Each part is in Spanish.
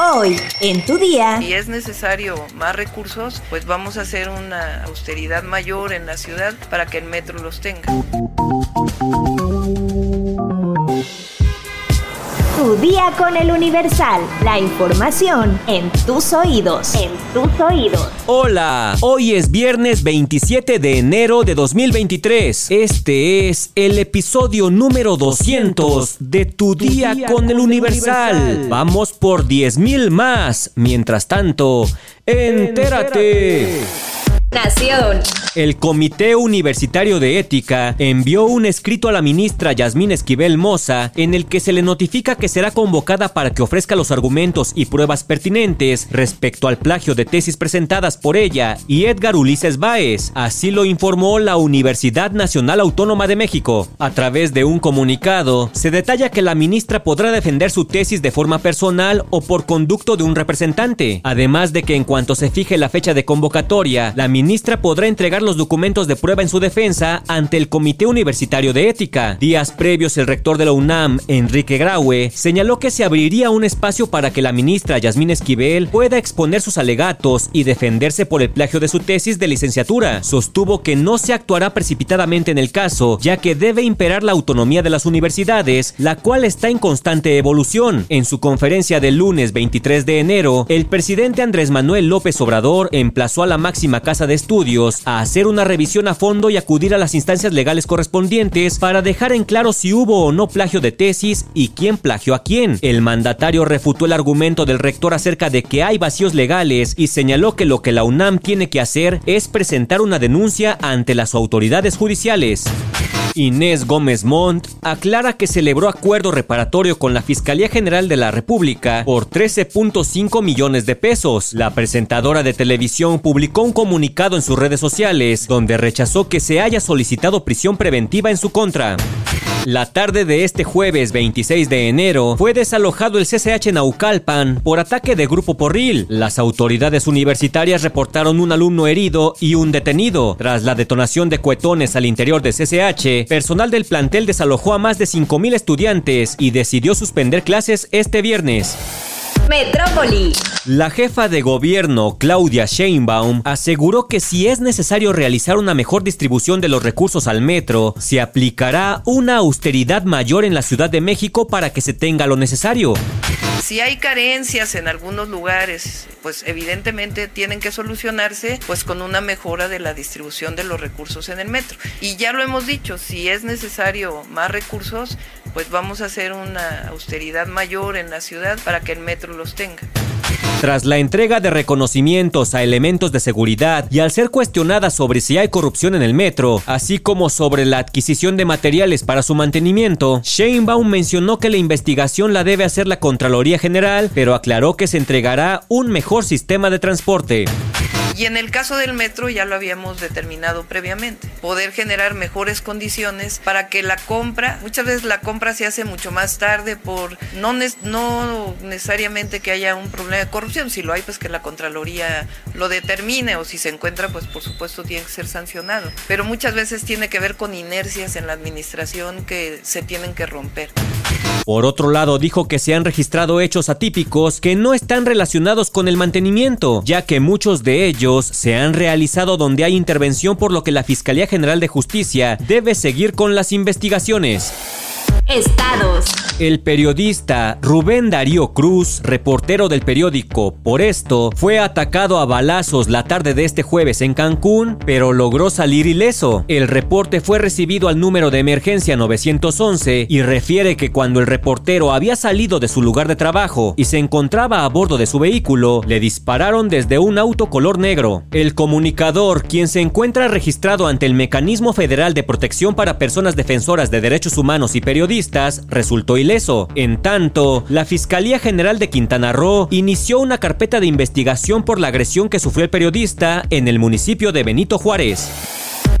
Hoy, en tu día. Si es necesario más recursos, pues vamos a hacer una austeridad mayor en la ciudad para que el metro los tenga. Tu día con el Universal. La información en tus oídos. En tus oídos. Hola, hoy es viernes 27 de enero de 2023. Este es el episodio número 200 de Tu, día, con, el Universal. Vamos por 10.000 más. Mientras tanto, entérate. Nación. El Comité Universitario de Ética envió un escrito a la ministra Yasmín Esquivel Moza en el que se le notifica que será convocada para que ofrezca los argumentos y pruebas pertinentes respecto al plagio de tesis presentadas por ella y Edgar Ulises Báez. Así lo informó la Universidad Nacional Autónoma de México. A través de un comunicado, se detalla que la ministra podrá defender su tesis de forma personal o por conducto de un representante, además de que en cuanto se fije la fecha de convocatoria, la ministra podrá entregar los documentos de prueba en su defensa ante el Comité Universitario de Ética. Días previos, el rector de la UNAM, Enrique Graue, señaló que se abriría un espacio para que la ministra Yasmín Esquivel pueda exponer sus alegatos y defenderse por el plagio de su tesis de licenciatura. Sostuvo que no se actuará precipitadamente en el caso, ya que debe imperar la autonomía de las universidades, la cual está en constante evolución. En su conferencia del lunes 23 de enero, el presidente Andrés Manuel López Obrador emplazó a la máxima casa de estudios a hacer una revisión a fondo y acudir a las instancias legales correspondientes para dejar en claro si hubo o no plagio de tesis y quién plagió a quién. El mandatario refutó el argumento del rector acerca de que hay vacíos legales y señaló que lo que la UNAM tiene que hacer es presentar una denuncia ante las autoridades judiciales. Inés Gómez Montt aclara que celebró acuerdo reparatorio con la Fiscalía General de la República por 13.5 millones de pesos. La presentadora de televisión publicó un comunicado en sus redes sociales donde rechazó que se haya solicitado prisión preventiva en su contra. La tarde de este jueves 26 de enero fue desalojado el CCH Naucalpan por ataque de grupo porril. Las autoridades universitarias reportaron un alumno herido y un detenido. Tras la detonación de cuetones al interior de CCH, personal del plantel desalojó a más de 5.000 estudiantes y decidió suspender clases este viernes. Metrópoli. La jefa de gobierno, Claudia Sheinbaum, aseguró que si es necesario realizar una mejor distribución de los recursos al metro, se aplicará una austeridad mayor en la Ciudad de México para que se tenga lo necesario. Si hay carencias en algunos lugares, pues evidentemente tienen que solucionarse pues con una mejora de la distribución de los recursos en el metro. Y ya lo hemos dicho, si es necesario más recursos, pues vamos a hacer una austeridad mayor en la ciudad para que el metro los tenga. Tras la entrega de reconocimientos a elementos de seguridad y al ser cuestionada sobre si hay corrupción en el metro, así como sobre la adquisición de materiales para su mantenimiento, Sheinbaum mencionó que la investigación la debe hacer la Contraloría General, pero aclaró que se entregará un mejor sistema de transporte. Y en el caso del metro ya lo habíamos determinado previamente, poder generar mejores condiciones para que la compra, muchas veces la compra se hace mucho más tarde por no, no necesariamente que haya un problema de corrupción, si lo hay pues que la Contraloría lo determine o si se encuentra pues por supuesto tiene que ser sancionado, pero muchas veces tiene que ver con inercias en la administración que se tienen que romper. Por otro lado, dijo que se han registrado hechos atípicos que no están relacionados con el mantenimiento, ya que muchos de ellos se han realizado donde hay intervención por lo que la Fiscalía General de Justicia debe seguir con las investigaciones. Estados. El periodista Rubén Darío Cruz, reportero del periódico Por esto, fue atacado a balazos la tarde de este jueves en Cancún, pero logró salir ileso. El reporte fue recibido al número de emergencia 911 y refiere que cuando el reportero había salido de su lugar de trabajo y se encontraba a bordo de su vehículo, le dispararon desde un auto color negro. El comunicador, quien se encuentra registrado ante el Mecanismo Federal de Protección para Personas Defensoras de Derechos Humanos y Periodistas, resultó ileso. En tanto, la Fiscalía General de Quintana Roo inició una carpeta de investigación por la agresión que sufrió el periodista en el municipio de Benito Juárez.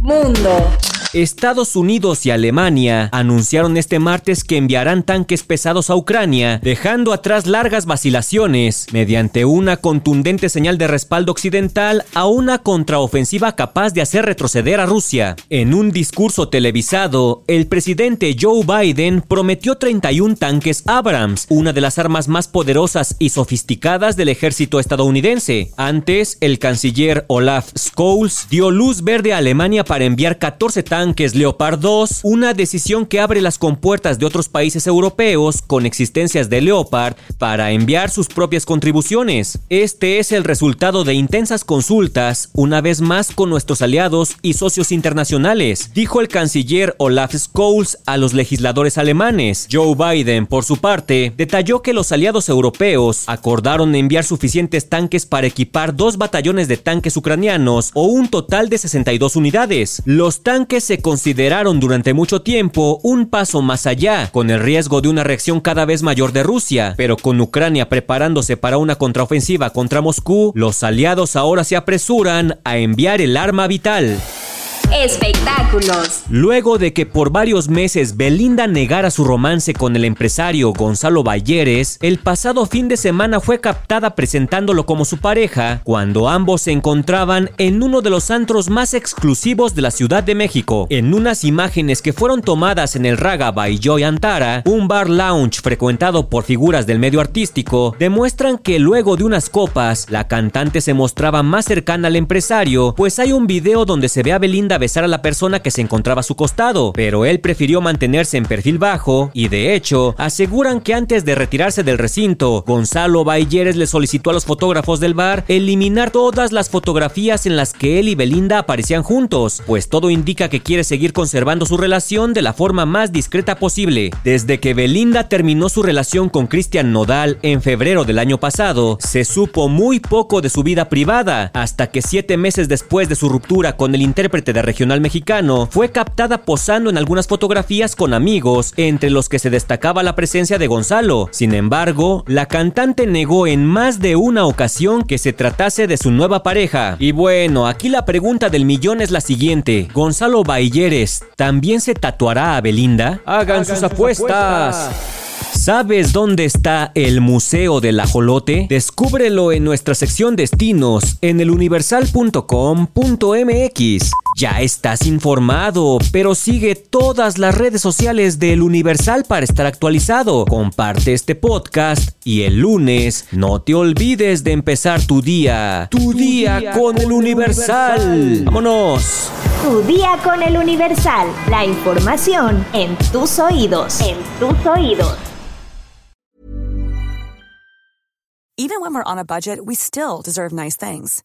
Mundo. Estados Unidos y Alemania anunciaron este martes que enviarán tanques pesados a Ucrania, dejando atrás largas vacilaciones mediante una contundente señal de respaldo occidental a una contraofensiva capaz de hacer retroceder a Rusia. En un discurso televisado, el presidente Joe Biden prometió 31 tanques Abrams, una de las armas más poderosas y sofisticadas del ejército estadounidense. Antes, el canciller Olaf Scholz dio luz verde a Alemania para enviar 14 tanques tanques Leopard 2, una decisión que abre las compuertas de otros países europeos con existencias de Leopard para enviar sus propias contribuciones. Este es el resultado de intensas consultas, una vez más con nuestros aliados y socios internacionales, dijo el canciller Olaf Scholz a los legisladores alemanes. Joe Biden, por su parte, detalló que los aliados europeos acordaron enviar suficientes tanques para equipar dos batallones de tanques ucranianos o un total de 62 unidades. Los tanques se consideraron durante mucho tiempo un paso más allá, con el riesgo de una reacción cada vez mayor de Rusia, pero con Ucrania preparándose para una contraofensiva contra Moscú, los aliados ahora se apresuran a enviar el arma vital. Espectáculos. Luego de que por varios meses Belinda negara su romance con el empresario Gonzalo Balleres, el pasado fin de semana fue captada presentándolo como su pareja cuando ambos se encontraban en uno de los antros más exclusivos de la Ciudad de México. En unas imágenes que fueron tomadas en el Raga by Joy Antara, un bar lounge frecuentado por figuras del medio artístico, demuestran que luego de unas copas, la cantante se mostraba más cercana al empresario, pues hay un video donde se ve a Belinda besar a la persona que se encontraba a su costado, pero él prefirió mantenerse en perfil bajo y de hecho aseguran que antes de retirarse del recinto, Gonzalo Bayeres le solicitó a los fotógrafos del bar eliminar todas las fotografías en las que él y Belinda aparecían juntos, pues todo indica que quiere seguir conservando su relación de la forma más discreta posible. Desde que Belinda terminó su relación con Cristian Nodal en febrero del año pasado, se supo muy poco de su vida privada, hasta que siete meses después de su ruptura con el intérprete de regional mexicano, fue captada posando en algunas fotografías con amigos, entre los que se destacaba la presencia de Gonzalo. Sin embargo, la cantante negó en más de una ocasión que se tratase de su nueva pareja. Y bueno, aquí la pregunta del millón es la siguiente. ¿Gonzalo Bailleres también se tatuará a Belinda? Hagan, sus, apuestas. ¿Sabes dónde está el Museo del Ajolote? Descúbrelo en nuestra sección Destinos en eluniversal.com.mx. Ya estás informado, pero sigue todas las redes sociales del Universal para estar actualizado. Comparte este podcast y el lunes no te olvides de empezar tu día. Tu, día, con, el Universal. ¡Vámonos! Tu día con el Universal. La información en tus oídos. En tus oídos. Even when we're on a budget, we still deserve nice things.